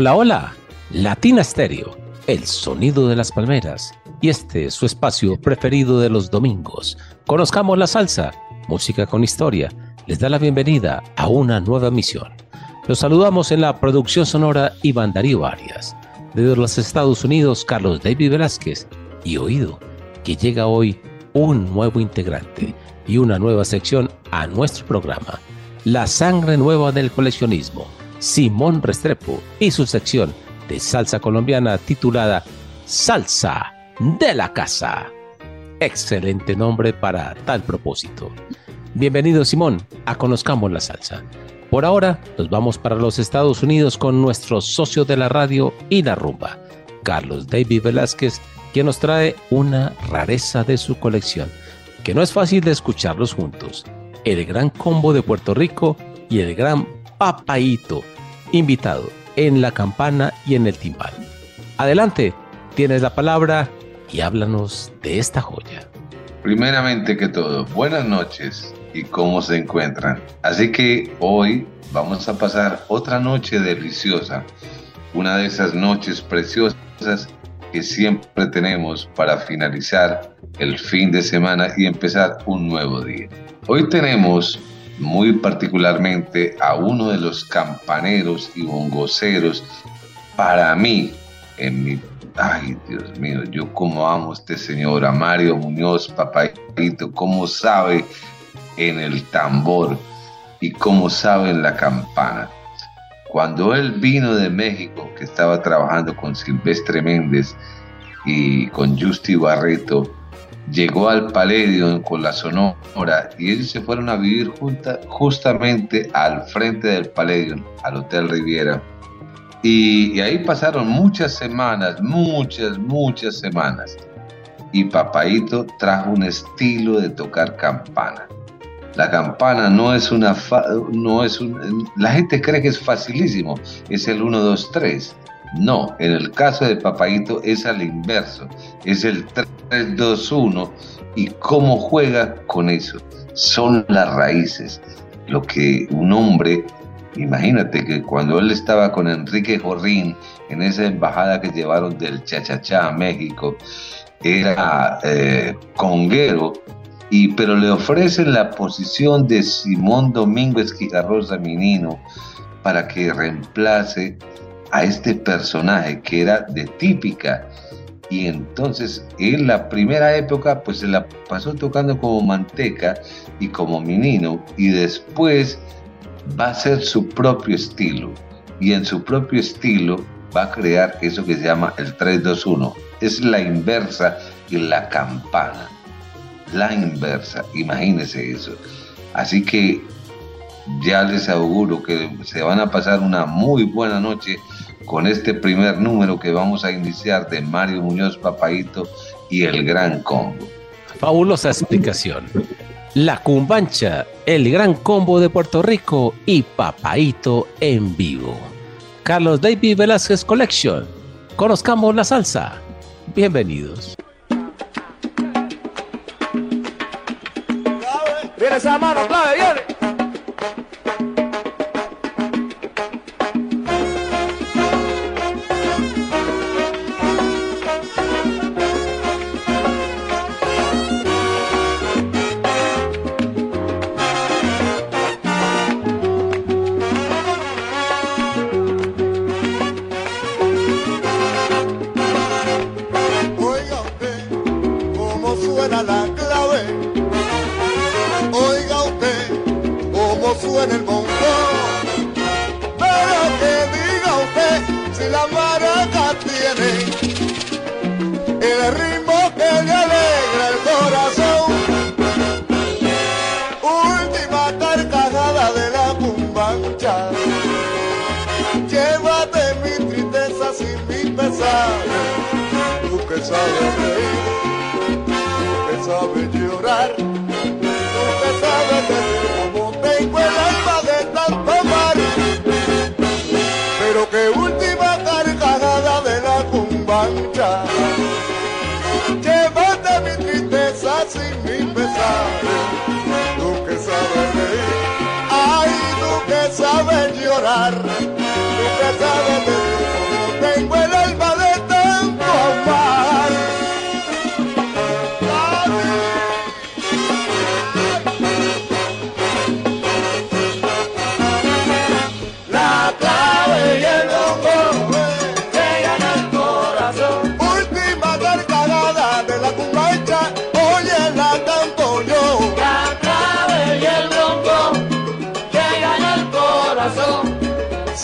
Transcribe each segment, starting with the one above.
Hola, hola, Latina Stereo, el sonido de las palmeras. Y este es su espacio preferido de los domingos. Conozcamos la salsa, música con historia. Les da la bienvenida a una nueva misión. Los saludamos en la producción sonora Iván Darío Arias. Desde los Estados Unidos, Carlos David Velázquez. Y oído que llega hoy un nuevo integrante y una nueva sección a nuestro programa. La sangre nueva del coleccionismo Simón Restrepo y su sección de salsa colombiana titulada Salsa de la Casa. Excelente nombre para tal propósito. Bienvenido Simón a Conozcamos la Salsa. Por ahora nos vamos para los Estados Unidos con nuestro socio de la radio y la rumba, Carlos David Velázquez, quien nos trae una rareza de su colección, que no es fácil de escucharlos juntos. El gran combo de Puerto Rico y el gran Papaito, invitado en la campana y en el timbal. Adelante, tienes la palabra y háblanos de esta joya. Primeramente que todo, buenas noches y cómo se encuentran. Así que hoy vamos a pasar otra noche deliciosa, una de esas noches preciosas que siempre tenemos para finalizar el fin de semana y empezar un nuevo día. Hoy tenemos muy particularmente a uno de los campaneros y bongoceros, para mí, en mi... Ay, Dios mío, yo como amo a este señor, a Mario Muñoz, papayito, cómo sabe en el tambor y cómo sabe en la campana. Cuando él vino de México, que estaba trabajando con Silvestre Méndez y con Justi Barreto, llegó al Palladium con la Sonora y ellos se fueron a vivir junta, justamente al frente del Palladium, al Hotel Riviera. Y, y, ahí pasaron muchas semanas, muchas, muchas semanas. Y Papaito trajo un estilo de tocar campana. La campana no es una... no es un, la gente cree que es facilísimo, es el 1, 2, 3. No, en el caso de Papaito es al inverso, es el 3-2-1 y cómo juega con eso. Son las raíces, lo que un hombre, imagínate que cuando él estaba con Enrique Jorrín en esa embajada que llevaron del Chachachá a México, era eh, conguero, y, pero le ofrecen la posición de Simón Domingo Esquijarrosa Minino para que reemplace a este personaje que era de típica. Y entonces en la primera época pues se la pasó tocando como manteca y como menino y después va a ser su propio estilo y en su propio estilo va a crear eso que se llama el 321. Es la inversa y la campana. La inversa, imagínense eso. Así que ya les auguro que se van a pasar una muy buena noche con este primer número que vamos a iniciar de Mario Muñoz Papaito y el Gran Combo. Fabulosa explicación. La Cumbancha, el Gran Combo de Puerto Rico y Papaito en vivo. Carlos David Velázquez Collection. Conozcamos la salsa. Bienvenidos. Viene esa mano clave, Sabes reír, que sabes llorar, que sabes decir cómo tengo el alma de tanto amar. Pero que última carcajada de la cumbancha. Llévate mi tristeza sin mi pesar. Que sabes reír, ay, que sabes llorar,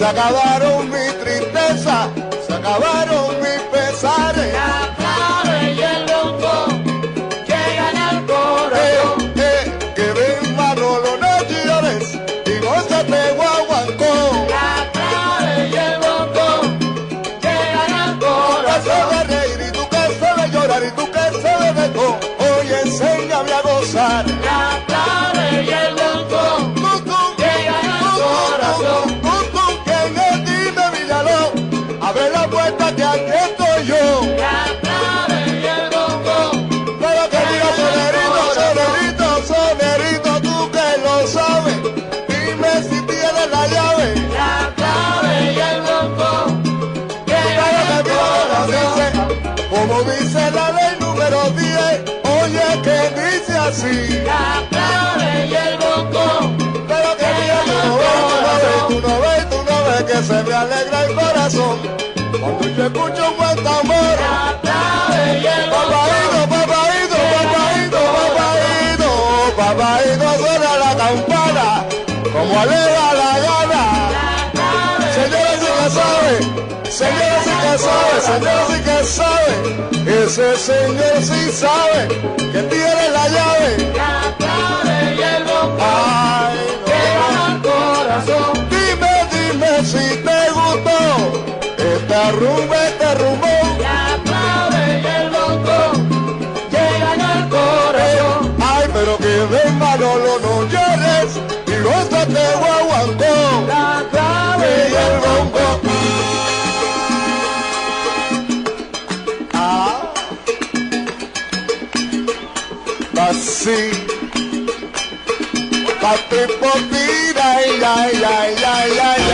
Acabaron se me alegra el corazón. Cuando yo escucho un buen tambor, papaíto, papaíto, papaíto, papaíto suena la campana, como alegra la gana. Señores sí que sabe, señores sí que sabe, señores sí que sabe, ese señor sí sabe que tiene la llave. Rumba, este rumbo. La clave y el bongo que gana el corazón. Ay, pero que ven Manolo, no llores y gózate guaguancó. La clave Y el bongo. Ah, así. Pati potira, ay, ay, ay, ay, ay.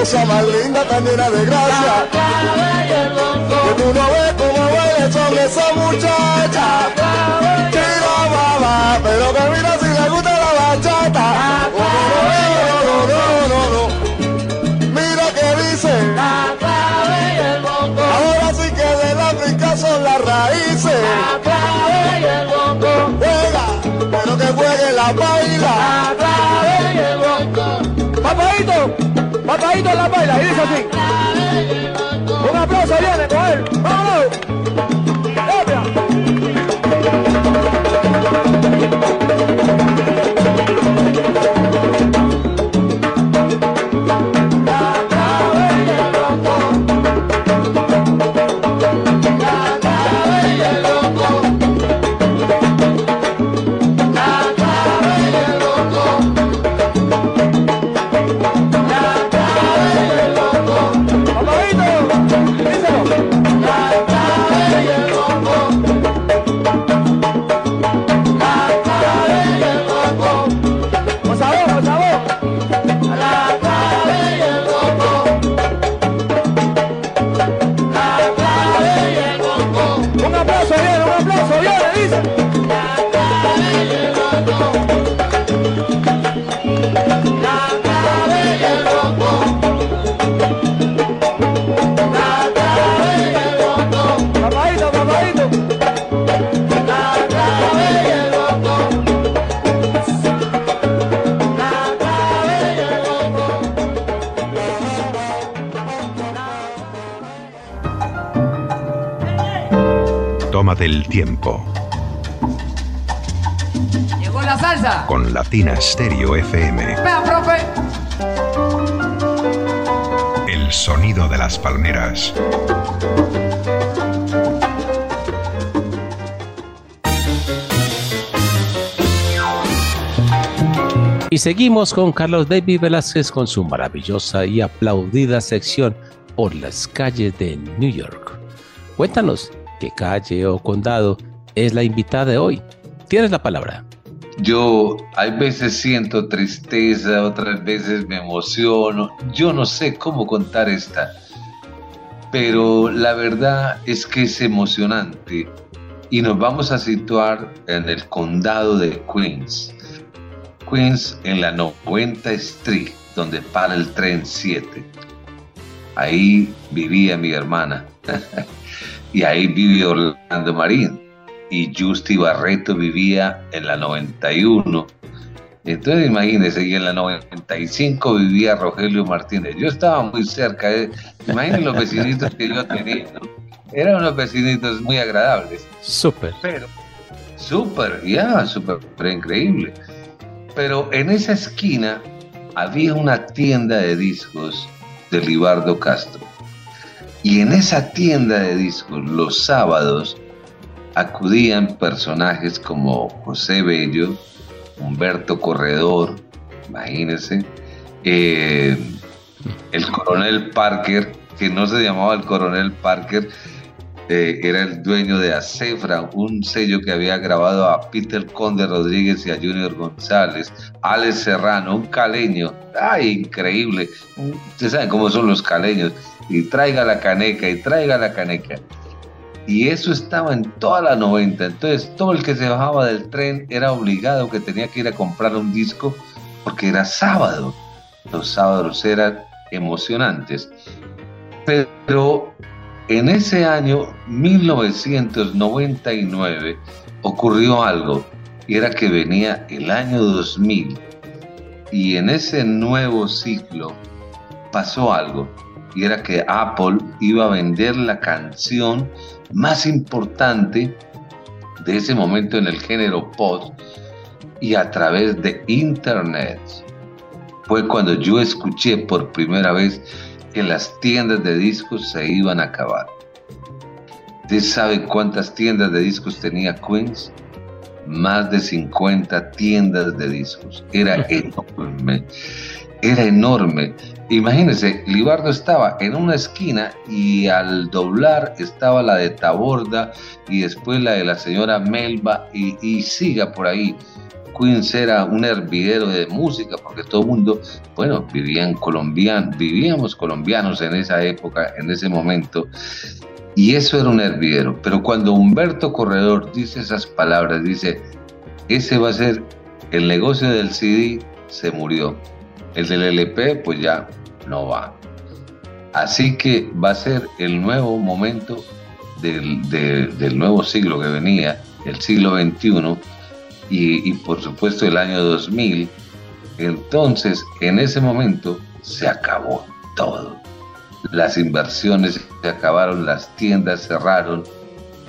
Cosa más linda, tan llena de gracia. Que tú no ves cómo baila son esa muchacha. La clave y el Tira baba, pero que mira si le gusta la bachata. No, no, no, no, no. Mira que dice, ahora sí que del África son las raíces. La clave y baila. La clave llegó. Papadito, papadito la baila y dice así. Un aplauso viene con él. ¡Vámonos! El tiempo Llegó la salsa. con Latina Stereo FM. Vea, profe. El sonido de las palmeras. Y seguimos con Carlos David Velázquez con su maravillosa y aplaudida sección por las calles de New York. Cuéntanos qué calle o condado es la invitada de hoy. Tienes la palabra. Yo hay veces siento tristeza, otras veces me emociono. Yo no sé cómo contar esta, pero la verdad es que es emocionante y nos vamos a situar en el condado de Queens. Queens en la 90 Street, donde para el tren 7. Ahí vivía mi hermana. y ahí vive Orlando Marín. Y Justy Barreto vivía en la 91. Entonces imagínense, y en la 95 vivía Rogelio Martínez. Yo estaba muy cerca. ¿eh? Imaginen los vecinitos que yo tenía. ¿no? Eran unos vecinitos muy agradables. Súper. Pero, súper, ya, súper increíble. Pero en esa esquina había una tienda de discos de Libardo Castro. Y en esa tienda de discos, los sábados, acudían personajes como José Bello, Humberto Corredor, imagínense, eh, el coronel Parker, que no se llamaba el coronel Parker, eh, era el dueño de Acefra, un sello que había grabado a Peter Conde Rodríguez y a Junior González, Alex Serrano, un caleño, ¡ay, increíble! Ustedes saben cómo son los caleños, y traiga la caneca, y traiga la caneca. Y eso estaba en toda la 90, entonces todo el que se bajaba del tren era obligado que tenía que ir a comprar un disco porque era sábado. Los sábados eran emocionantes. Pero en ese año 1999 ocurrió algo y era que venía el año 2000 y en ese nuevo ciclo pasó algo y era que Apple iba a vender la canción más importante de ese momento en el género pop y a través de internet fue cuando yo escuché por primera vez que las tiendas de discos se iban a acabar. ¿Usted sabe cuántas tiendas de discos tenía Queens? Más de 50 tiendas de discos. Era enorme. Era enorme. Imagínense, Libardo estaba en una esquina y al doblar estaba la de Taborda y después la de la señora Melba y, siga por ahí. Queens era un hervidero de música porque todo el mundo, bueno, vivían colombianos, vivíamos colombianos en esa época, en ese momento, y eso era un hervidero. Pero cuando Humberto Corredor dice esas palabras, dice, ese va a ser el negocio del CD, se murió. El del LP, pues ya no va. Así que va a ser el nuevo momento del, de- del nuevo siglo que venía, el siglo XXI, y, y por supuesto el año 2000, entonces en ese momento se acabó todo. Las inversiones se acabaron, las tiendas cerraron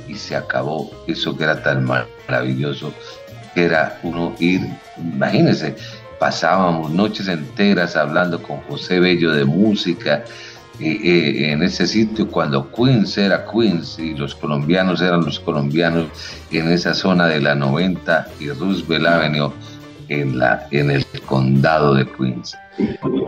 y se acabó eso que era tan maravilloso, que era uno ir, imagínense, pasábamos noches enteras hablando con José Bello de música, eh, eh, en ese sitio cuando Queens era Queens y los colombianos eran los colombianos en esa zona de la 90 y Roosevelt Avenue en, la, en el condado de Queens.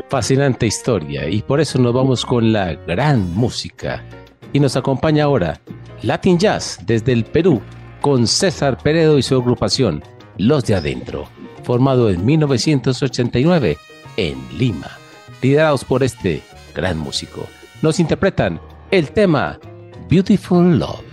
Fascinante historia y por eso nos vamos con la gran música. Y nos acompaña ahora Latin Jazz desde el Perú con César Peredo y su agrupación Los de Adentro, formado en 1989 en Lima, liderados por este gran músico. Nos interpretan el tema Beautiful Love.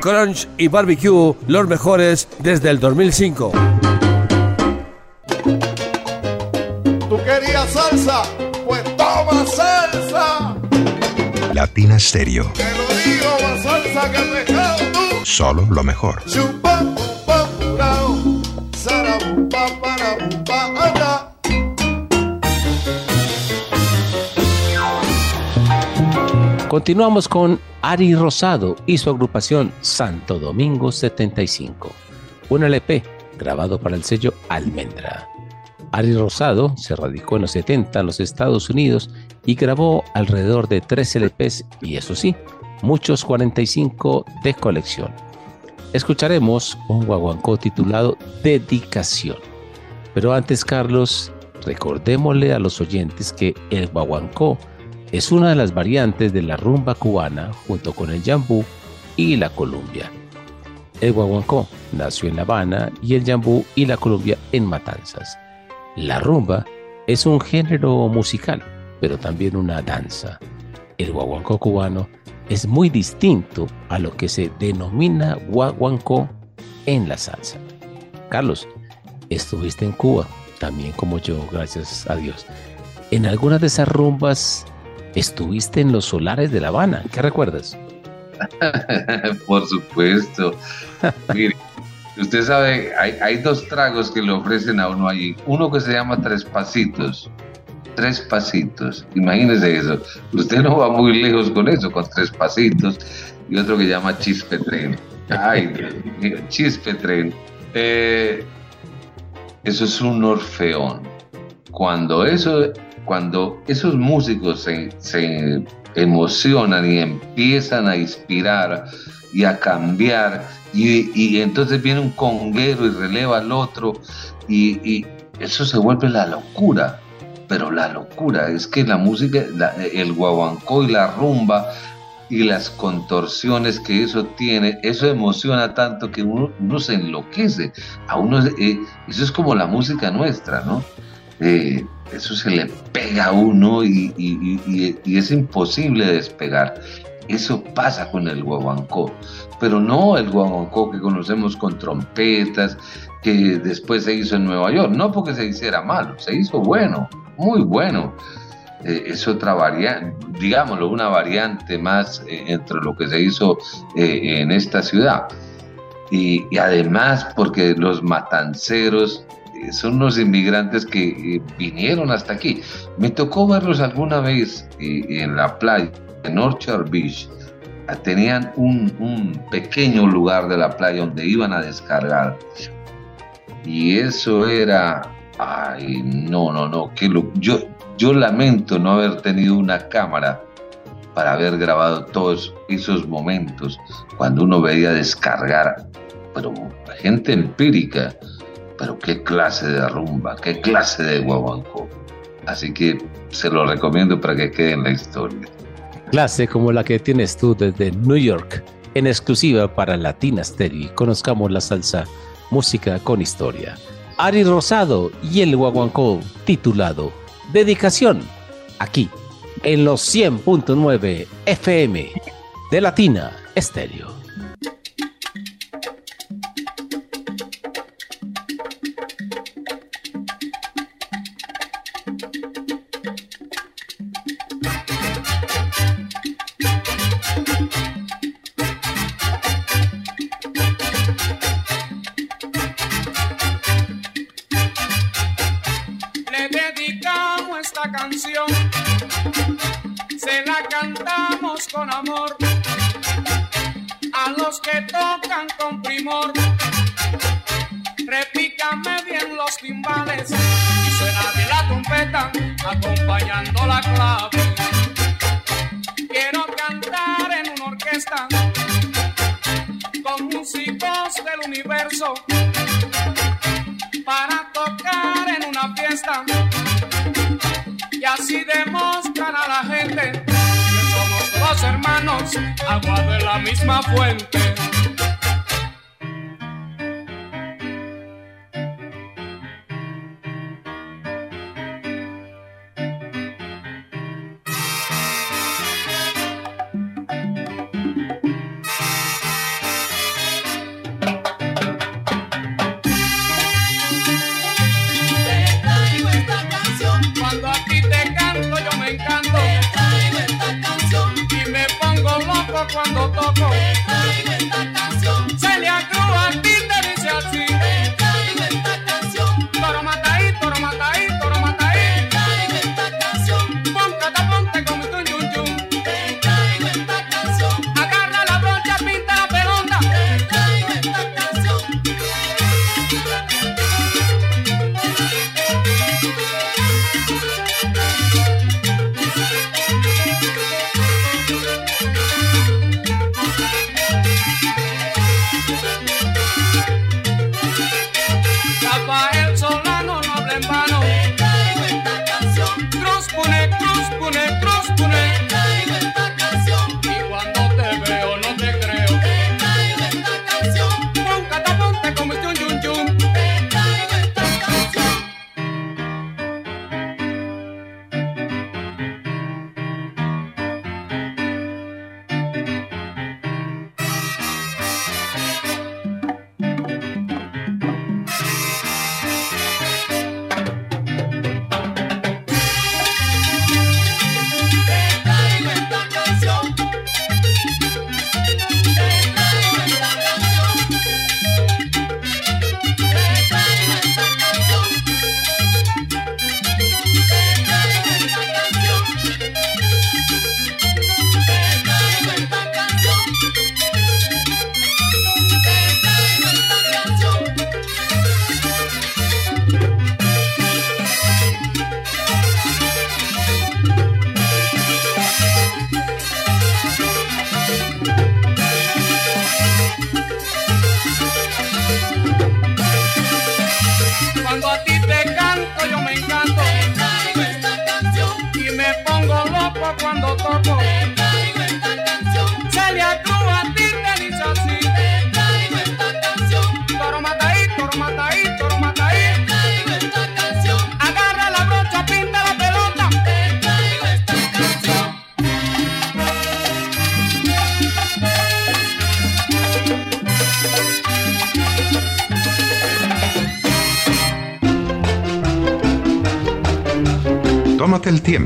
Crunch y Barbecue, los mejores desde el 2005. ¿Tú querías salsa? Pues toma salsa. Latina Stereo. Te lo digo, más salsa que pescado tú. Solo lo mejor. Chupa, Continuamos con Ari Rosado y su agrupación Santo Domingo 75, un LP grabado para el sello Almendra. Ari Rosado se radicó en los 70 en los Estados Unidos y grabó alrededor de 3 LPs y eso sí, muchos 45 de colección. Escucharemos un guaguancó titulado Dedicación. Pero antes, Carlos, recordémosle a los oyentes que el guaguancó es una de las variantes de la rumba cubana junto con el yambú y la columbia. El guaguancó nació en La Habana y el yambú y la columbia en Matanzas. La rumba es un género musical, pero también una danza. El guaguancó cubano es muy distinto a lo que se denomina guaguancó en la salsa. Carlos, estuviste en Cuba, también como yo, gracias a Dios. En algunas de esas rumbas estuviste en los solares de La Habana, ¿qué recuerdas? Por supuesto. Mire, usted sabe, hay, dos tragos que le ofrecen a uno allí. Uno que se llama Tres Pasitos. Tres Pasitos. Imagínese eso. Usted no va muy lejos con eso, con Tres Pasitos. Y otro que llama Chispetren. Ay, Chispetren. Eh, eso es un orfeón. Cuando eso cuando esos músicos se, se, emocionan y empiezan a inspirar y a cambiar, y, y entonces viene un conguero y releva al otro, y, y, eso se vuelve la locura. Pero la locura es que la música, el guaguancó y la rumba y las contorsiones que eso tiene, eso emociona tanto que uno, uno se enloquece. A uno, eh, eso es como la música nuestra, ¿no? Eh, eso se le pega a uno y, es imposible despegar. Eso pasa con el guaguancó, pero no el guaguancó que conocemos con trompetas, que después se hizo en Nueva York, no porque se hiciera malo, se hizo bueno, muy bueno. Eh, es otra variante, digámoslo, una variante más eh, entre lo que se hizo eh, en esta ciudad. Y además porque los matanceros son unos inmigrantes que eh, vinieron hasta aquí. Me tocó verlos alguna vez eh, en la playa, en Orchard Beach. Tenían un, un, pequeño lugar de la playa donde iban a descargar. Y eso era, ay, no, no, no, que lo, yo, yo lamento no haber tenido una cámara para haber grabado todos esos momentos cuando uno veía descargar, pero gente empírica, pero qué clase de rumba, qué clase de guaguancó. Así que se lo recomiendo para que quede en la historia. Clase como la que tienes tú desde New York, en exclusiva para Latina Stereo. Conozcamos la salsa, música con historia. Ari Rosado y el guaguancó titulado Dedicación, aquí, en los 100.9 FM de Latina Stereo. Que tocan con primor. Repícame bien los timbales y suena de la trompeta acompañando la clave. Quiero cantar en una orquesta con músicos del universo para tocar en una fiesta y así demostrar a la gente agua de la misma fuente. Cuando toco.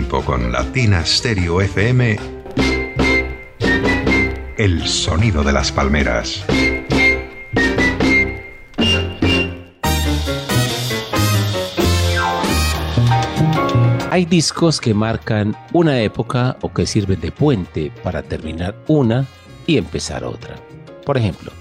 Con Latina Stereo FM. El sonido de las palmeras. Hay discos que marcan una época o que sirven de puente para terminar una y empezar otra. Por ejemplo,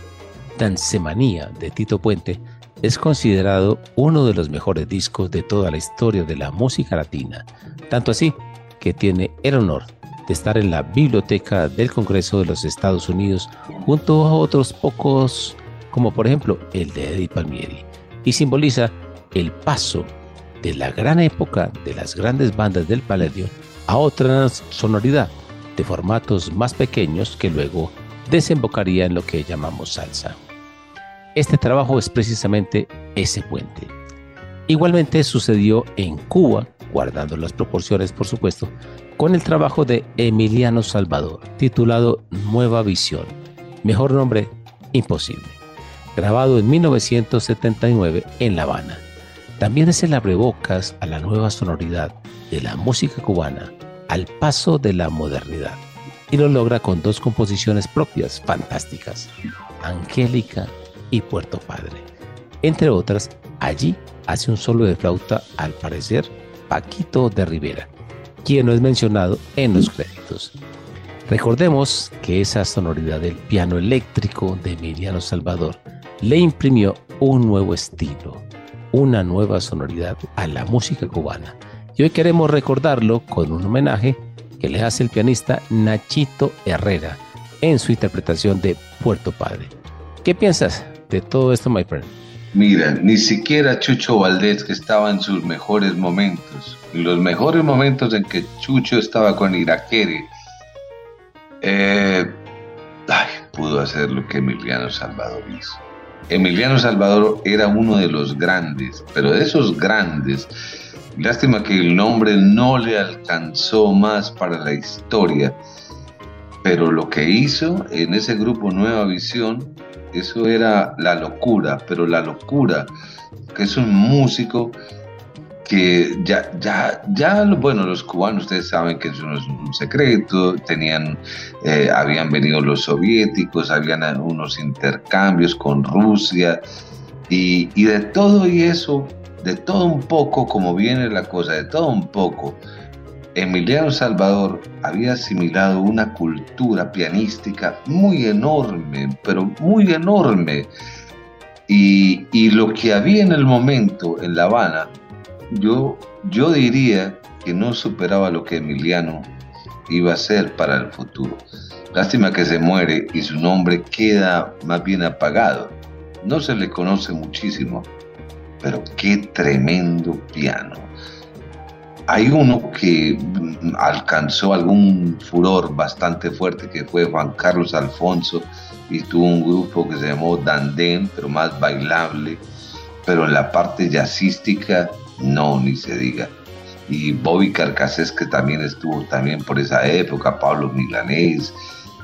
Dancemanía de Tito Puente es considerado uno de los mejores discos de toda la historia de la música latina, tanto así que tiene el honor de estar en la Biblioteca del Congreso de los Estados Unidos junto a otros pocos, como por ejemplo el de Eddie Palmieri, y simboliza el paso de la gran época de las grandes bandas del Palladium a otra sonoridad de formatos más pequeños que luego desembocaría en lo que llamamos salsa. Este trabajo es precisamente ese puente. Igualmente sucedió en Cuba, guardando las proporciones por supuesto, con el trabajo de Emiliano Salvador, titulado Nueva Visión, mejor nombre imposible, grabado en 1979 en La Habana. También es el abrebocas a la nueva sonoridad de la música cubana al paso de la modernidad y lo logra con dos composiciones propias fantásticas, Angélica y Puerto Padre. Entre otras, allí hace un solo de flauta, al parecer, Paquito de Rivera, quien no es mencionado en los créditos. Recordemos que esa sonoridad del piano eléctrico de Emiliano Salvador le imprimió un nuevo estilo, una nueva sonoridad a la música cubana. Y hoy queremos recordarlo con un homenaje que le hace el pianista Nachito Herrera en su interpretación de Puerto Padre. ¿Qué piensas de todo esto, my friend? Mira, ni siquiera Chucho Valdés, que estaba en sus mejores momentos, en los mejores momentos en que Chucho estaba con Iraquere, eh, ay, pudo hacer lo que Emiliano Salvador hizo. Emiliano Salvador era uno de los grandes, pero de esos grandes, lástima que el nombre no le alcanzó más para la historia, pero lo que hizo en ese grupo Nueva Visión, eso era la locura, pero la locura, que es un músico que ya, ya, ya, bueno, los cubanos, ustedes saben que eso no es un secreto, tenían, eh, habían venido los soviéticos, habían unos intercambios con Rusia, y, y de todo y eso, de todo un poco, como viene la cosa, de todo un poco, Emiliano Salvador había asimilado una cultura pianística muy enorme, pero muy enorme. Y, lo que había en el momento en La Habana, yo, yo diría que no superaba lo que Emiliano iba a ser para el futuro. Lástima que se muere y su nombre queda más bien apagado. No se le conoce muchísimo, pero qué tremendo piano hay uno que mm, alcanzó algún furor bastante fuerte, que fue Juan Carlos Alfonso, y tuvo un grupo que se llamó Dandén, pero más bailable, pero en la parte jazzística, no, ni se diga. Y Bobby Carcassés, que también estuvo también por esa época, Pablo Milanés,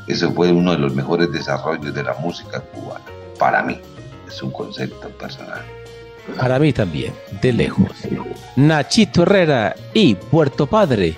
eso fue uno de los mejores desarrollos de la música cubana, para mí, es un concepto personal. Para mí también, de lejos. Nachito Herrera y Puerto Padre.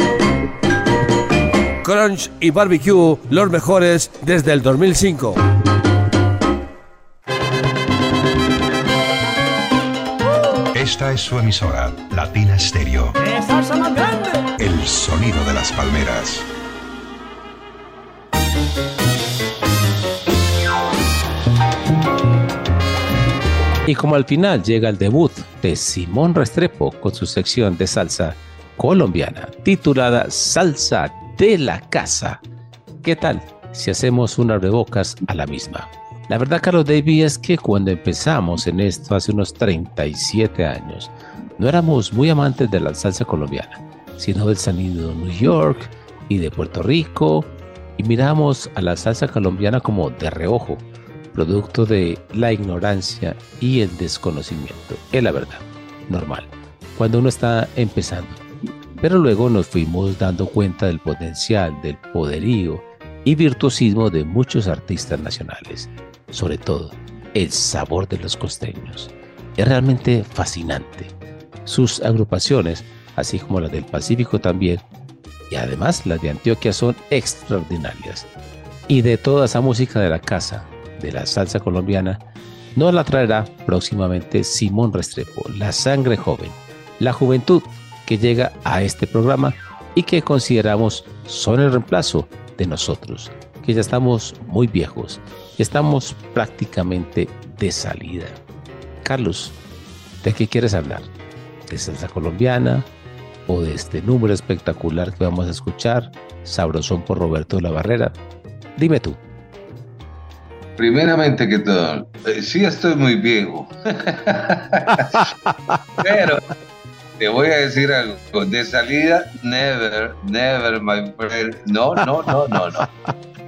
Crunch y Barbecue, los mejores desde el 2005. Esta es su emisora, Latina Stereo. ¡Qué salsa más grande! El sonido de las palmeras. Y como al final llega el debut de Simón Restrepo con su sección de salsa colombiana titulada Salsa de la Casa. ¿Qué tal si hacemos unas rebocas a la misma? La verdad, Carlos David, es que cuando empezamos en esto hace unos 37 años, no éramos muy amantes de la salsa colombiana, sino del sonido de New York y de Puerto Rico, y miramos a la salsa colombiana como de reojo, producto de la ignorancia y el desconocimiento. Es la verdad, normal, cuando uno está empezando. Pero luego nos fuimos dando cuenta del potencial, del poderío y virtuosismo de muchos artistas nacionales. Sobre todo, el sabor de los costeños. Es realmente fascinante. Sus agrupaciones, así como las del Pacífico también, y además las de Antioquia son extraordinarias. Y de toda esa música de la casa, de la salsa colombiana, nos la traerá próximamente Simón Restrepo, la sangre joven, la juventud que llega a este programa y que consideramos son el reemplazo de nosotros, que ya estamos muy viejos, estamos prácticamente de salida. Carlos, ¿de qué quieres hablar? ¿De salsa colombiana o de este número espectacular que vamos a escuchar, Sabrosón por Roberto de la Barrera? Dime tú. Primeramente que todo, eh, sí estoy muy viejo. Pero te voy a decir algo. De salida, never, never, my friend. No, no, no, no, no.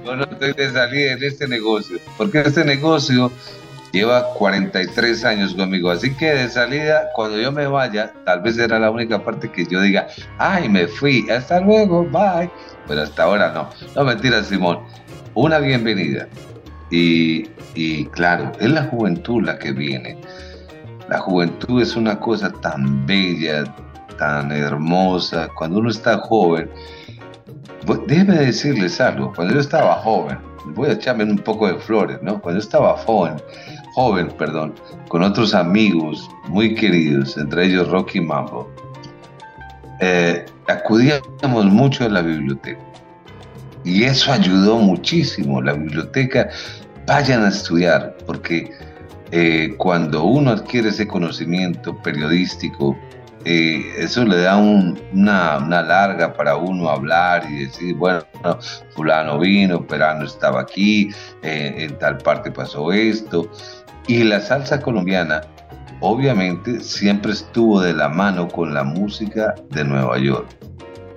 Yo no estoy de salida en este negocio. Porque este negocio lleva 43 años conmigo. Así que de salida, cuando yo me vaya, tal vez será la única parte que yo diga, ay, me fui, hasta luego, bye. Pero hasta ahora no. No, mentira, Simón. Una bienvenida. Y, y claro, es la juventud la que viene. La juventud es una cosa tan bella, tan hermosa. Cuando uno está joven, déjeme decirles algo. Cuando yo estaba joven, voy a echarme un poco de flores, ¿no? Cuando yo estaba joven, joven, perdón, con otros amigos muy queridos, entre ellos Rocky Mambo, eh, acudíamos mucho a la biblioteca. Y eso ayudó muchísimo. La biblioteca, vayan a estudiar, porque eh, cuando uno adquiere ese conocimiento periodístico, eh, eso le da un- una, una larga para uno hablar y decir, bueno, fulano vino, perano estaba aquí, eh, en tal parte pasó esto. Y la salsa colombiana, obviamente, siempre estuvo de la mano con la música de Nueva York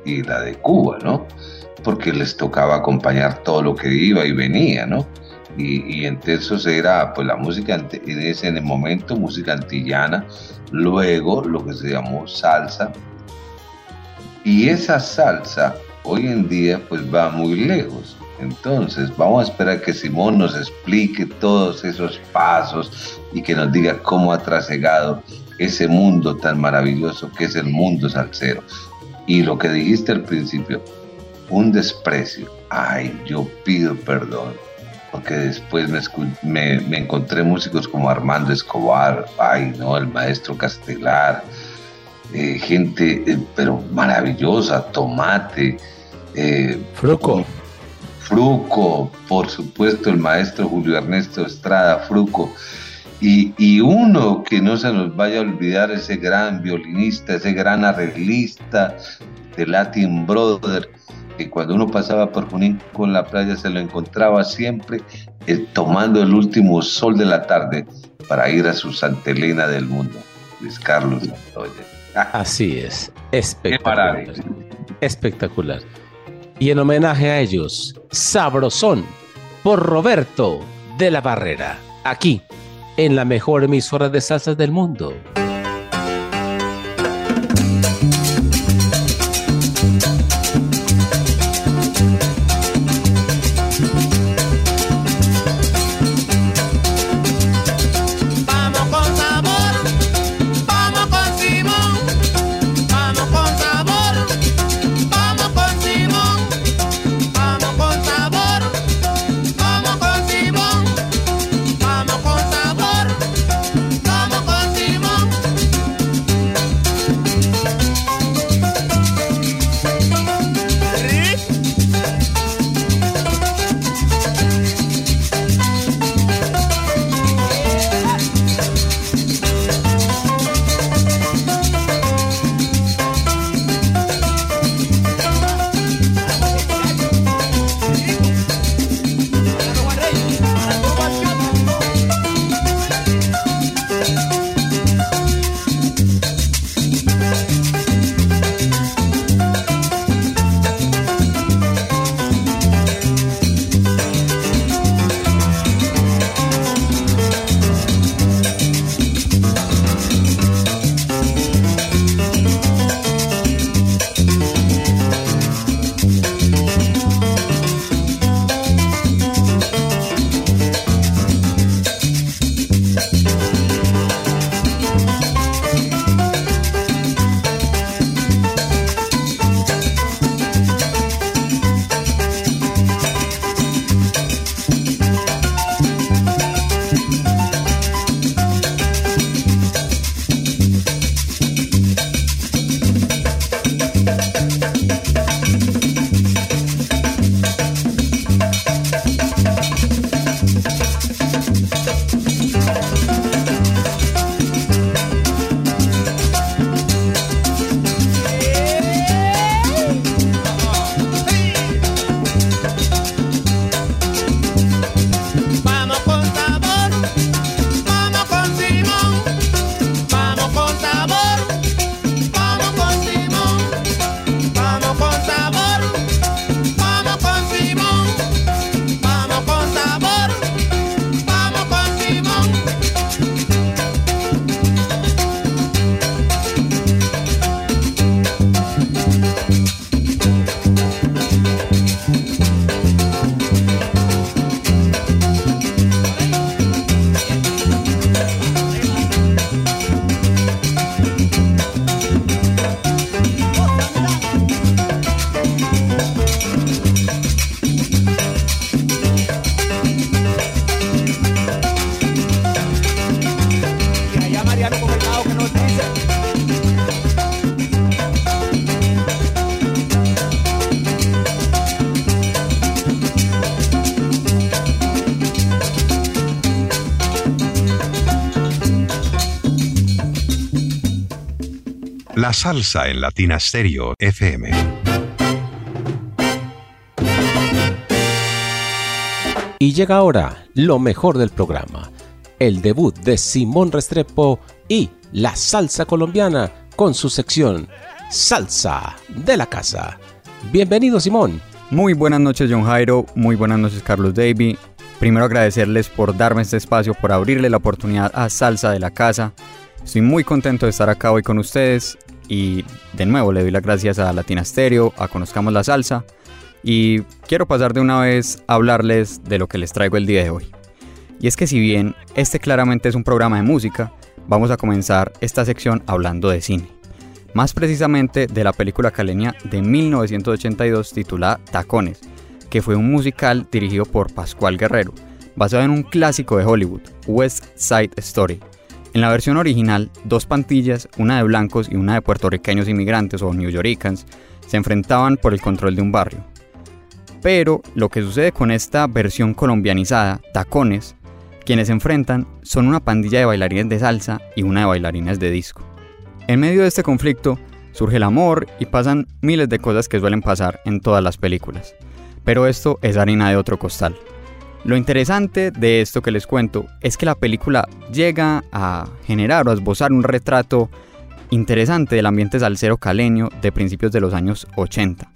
y la de Cuba, ¿no? Porque les tocaba acompañar todo lo que iba y venía, ¿no? Y, y entonces era pues la música en en el momento música antillana luego lo que se llamó salsa. Y esa salsa hoy en día pues va muy lejos. Entonces vamos a esperar que Simón nos explique todos esos pasos y que nos diga cómo ha trasegado ese mundo tan maravilloso que es el mundo salsero. Y lo que dijiste al principio un desprecio. Ay yo pido perdón porque después me, escu- me, me encontré músicos como Armando Escobar, ay, no, el maestro Castelar, eh, gente, eh, pero maravillosa, Tomate, eh, Fruco. Fruco, por supuesto, el maestro Julio Ernesto Estrada, Fruco. Y, y uno que no se nos vaya a olvidar, ese gran violinista, ese gran arreglista de Latin Brother, que cuando uno pasaba por Junín con la playa se lo encontraba siempre eh, tomando el último sol de la tarde para ir a su Santa Elena del mundo, Luis Carlos Montoya. Así es. Espectacular. Espectacular. Y en homenaje a ellos, Sabrosón por Roberto de la Barrera. Aquí, en la mejor emisora de salsas del mundo. La salsa en Latina Stereo FM. Y llega ahora lo mejor del programa, el debut de Simón Restrepo y la salsa colombiana con su sección Salsa de la Casa. Bienvenido Simón. Muy buenas noches John Jairo, muy buenas noches Carlos Davy. Primero agradecerles por darme este espacio, por abrirle la oportunidad a Salsa de la Casa. Estoy muy contento de estar acá hoy con ustedes y de nuevo le doy las gracias a Latina Stereo, a Conozcamos la Salsa y quiero pasar de una vez a hablarles de lo que les traigo el día de hoy. Y es que si bien este claramente es un programa de música, vamos a comenzar esta sección hablando de cine. Más precisamente de la película caleña de 1982 titulada Tacones, que fue un musical dirigido por Pascual Guerrero, basado en un clásico de Hollywood, West Side Story. En la versión original, dos pantillas, una de blancos y una de puertorriqueños inmigrantes o New Yorkers, se enfrentaban por el control de un barrio. Pero lo que sucede con esta versión colombianizada, Tacones, quienes se enfrentan son una pandilla de bailarines de salsa y una de bailarines de disco. En medio de este conflicto surge el amor y pasan miles de cosas que suelen pasar en todas las películas. Pero esto es harina de otro costal. Lo interesante de esto que les cuento es que la película llega a generar o a esbozar un retrato interesante del ambiente salsero caleño de principios de los años 80,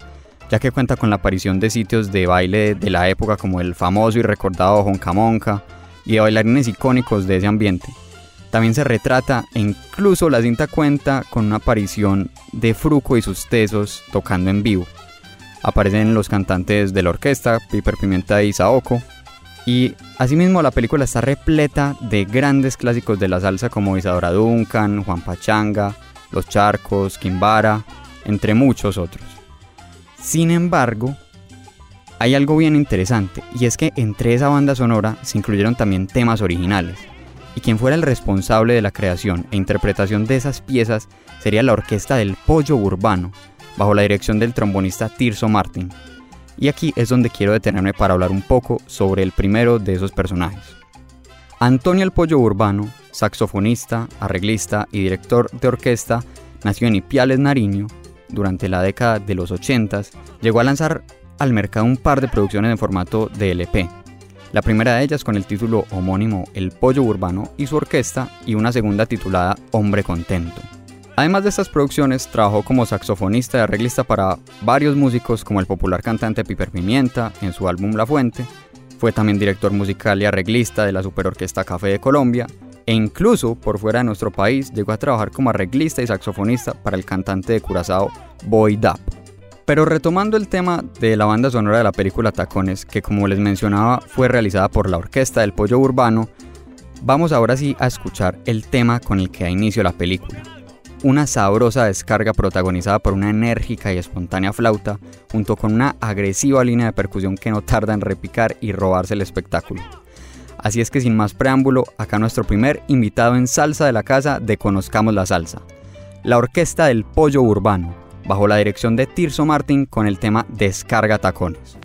ya que cuenta con la aparición de sitios de baile de la época como el famoso y recordado Monca y de bailarines icónicos de ese ambiente. También se retrata e incluso la cinta cuenta con una aparición de Fruco y sus tesos tocando en vivo. Aparecen los cantantes de la orquesta, Piper Pimenta y Saoko, y asimismo la película está repleta de grandes clásicos de la salsa como Isadora Duncan, Juan Pachanga, Los Charcos, Kimbara, entre muchos otros. Sin embargo, hay algo bien interesante y es que entre esa banda sonora se incluyeron también temas originales. Y quien fuera el responsable de la creación e interpretación de esas piezas sería la Orquesta del Pollo Urbano, bajo la dirección del trombonista Tirso Martin, y aquí es donde quiero detenerme para hablar un poco sobre el primero de esos personajes. Antonio el Pollo Urbano, saxofonista, arreglista y director de orquesta, nació en Ipiales, Nariño. Durante la década de los 80 llegó a lanzar al mercado un par de producciones en formato de LP. La primera de ellas con el título homónimo El Pollo Urbano y su orquesta y una segunda titulada Hombre Contento. Además de estas producciones, trabajó como saxofonista y arreglista para varios músicos como el popular cantante Piper Pimienta en su álbum La Fuente, fue también director musical y arreglista de la Superorquesta Café de Colombia, e incluso por fuera de nuestro país llegó a trabajar como arreglista y saxofonista para el cantante de Curazao Boy Dap. Pero retomando el tema de la banda sonora de la película Tacones, que como les mencionaba fue realizada por la Orquesta del Pollo Urbano, vamos ahora sí a escuchar el tema con el que da inicio la película una sabrosa descarga protagonizada por una enérgica y espontánea flauta, junto con una agresiva línea de percusión que no tarda en repicar y robarse el espectáculo. Así es que sin más preámbulo, acá nuestro primer invitado en salsa de la casa de Conozcamos la Salsa, la Orquesta del Pollo Urbano, bajo la dirección de Tirso Martin con el tema Descarga Tacones.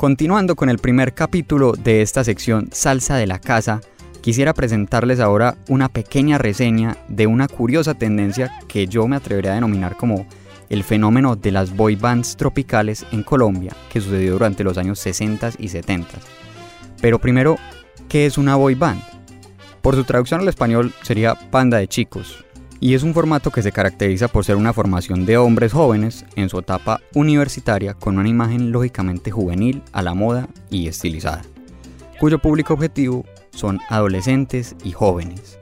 Continuando con el primer capítulo de esta sección Salsa de la Casa, quisiera presentarles ahora una pequeña reseña de una curiosa tendencia que yo me atrevería a denominar como el fenómeno de las boy bands tropicales en Colombia, que sucedió durante los años 60 y 70. Pero primero, ¿qué es una boy band? Por su traducción al español sería banda de chicos, y es un formato que se caracteriza por ser una formación de hombres jóvenes en su etapa universitaria con una imagen lógicamente juvenil, a la moda y estilizada, cuyo público objetivo son adolescentes y jóvenes.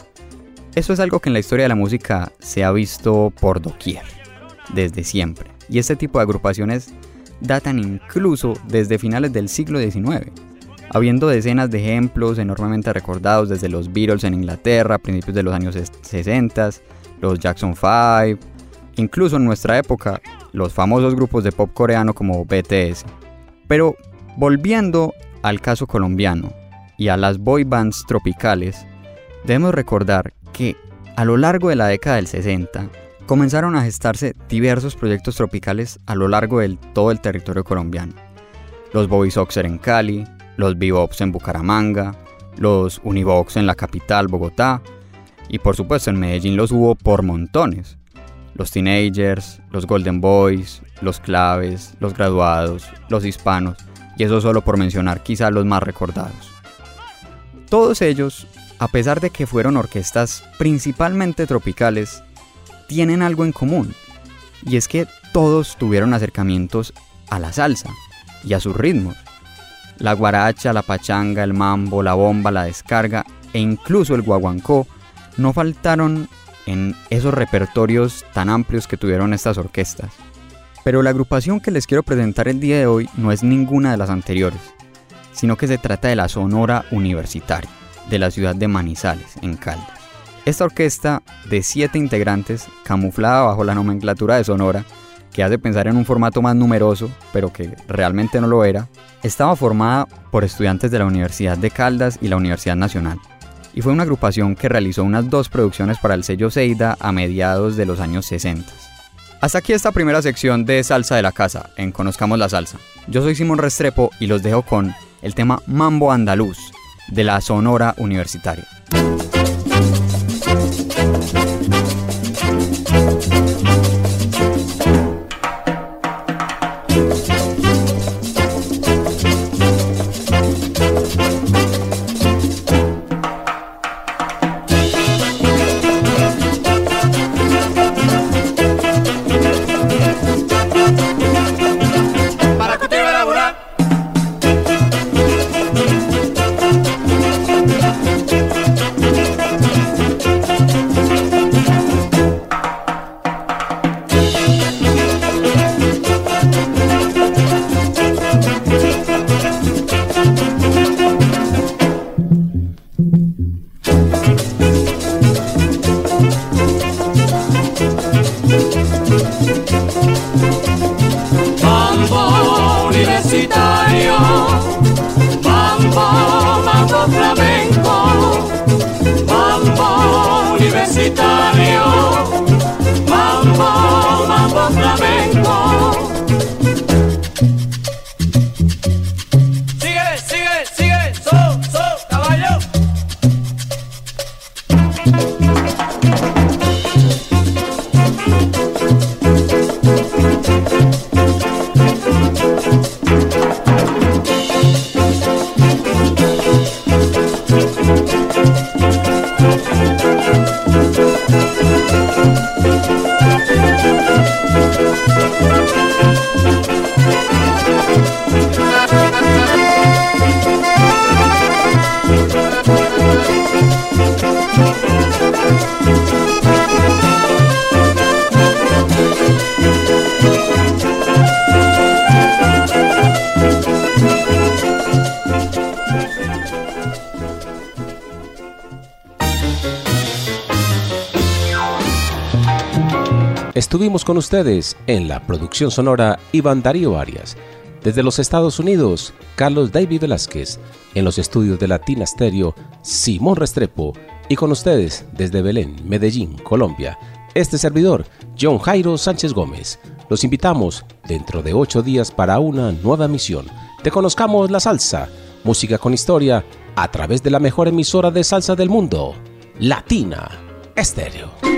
Esto es algo que en la historia de la música se ha visto por doquier, desde siempre, y este tipo de agrupaciones datan incluso desde finales del siglo XIX, habiendo decenas de ejemplos enormemente recordados desde los Beatles en Inglaterra a principios de los años 60, los Jackson 5, incluso en nuestra época los famosos grupos de pop coreano como BTS. Pero volviendo al caso colombiano y a las boy bands tropicales, debemos recordar que a lo largo de la década del 60 comenzaron a gestarse diversos proyectos tropicales a lo largo de todo el territorio colombiano. Los Bobby Soxer en Cali, los Bebops en Bucaramanga, los Univox en la capital, Bogotá, y por supuesto en Medellín los hubo por montones. Los teenagers, los golden boys, los claves, los graduados, los hispanos, y eso solo por mencionar quizá los más recordados. Todos ellos, a pesar de que fueron orquestas principalmente tropicales, tienen algo en común, y es que todos tuvieron acercamientos a la salsa y a sus ritmos. La guaracha, la pachanga, el mambo, la bomba, la descarga e incluso el guaguancó no faltaron en esos repertorios tan amplios que tuvieron estas orquestas. Pero la agrupación que les quiero presentar el día de hoy no es ninguna de las anteriores, sino que se trata de la Sonora Universitaria, de la ciudad de Manizales, en Caldas. Esta orquesta de siete integrantes, camuflada bajo la nomenclatura de Sonora, que hace pensar en un formato más numeroso, pero que realmente no lo era, estaba formada por estudiantes de la Universidad de Caldas y la Universidad Nacional, y fue una agrupación que realizó unas dos producciones para el sello Seida a mediados de los años 60. Hasta aquí esta primera sección de Salsa de la Casa, en Conozcamos la Salsa. Yo soy Simón Restrepo y los dejo con el tema Mambo Andaluz de la Sonora Universitaria. Estuvimos con ustedes en la producción sonora Iván Darío Arias. Desde los Estados Unidos, Carlos David Velázquez. En los estudios de Latina Stereo, Simón Restrepo. Y con ustedes, desde Belén, Medellín, Colombia, este servidor, John Jairo Sánchez Gómez. Los invitamos dentro de ocho días para una nueva misión te conozcamos la salsa, música con historia, a través de la mejor emisora de salsa del mundo, Latina Estéreo.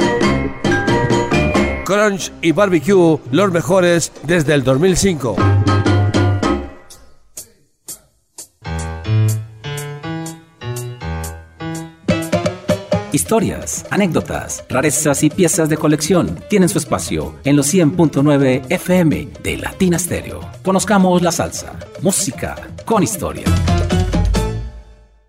Crunch y Barbecue, los mejores desde el 2005. Historias, anécdotas, rarezas y piezas de colección tienen su espacio en los 100.9 FM de Latina Stereo. Conozcamos la salsa, música con historia.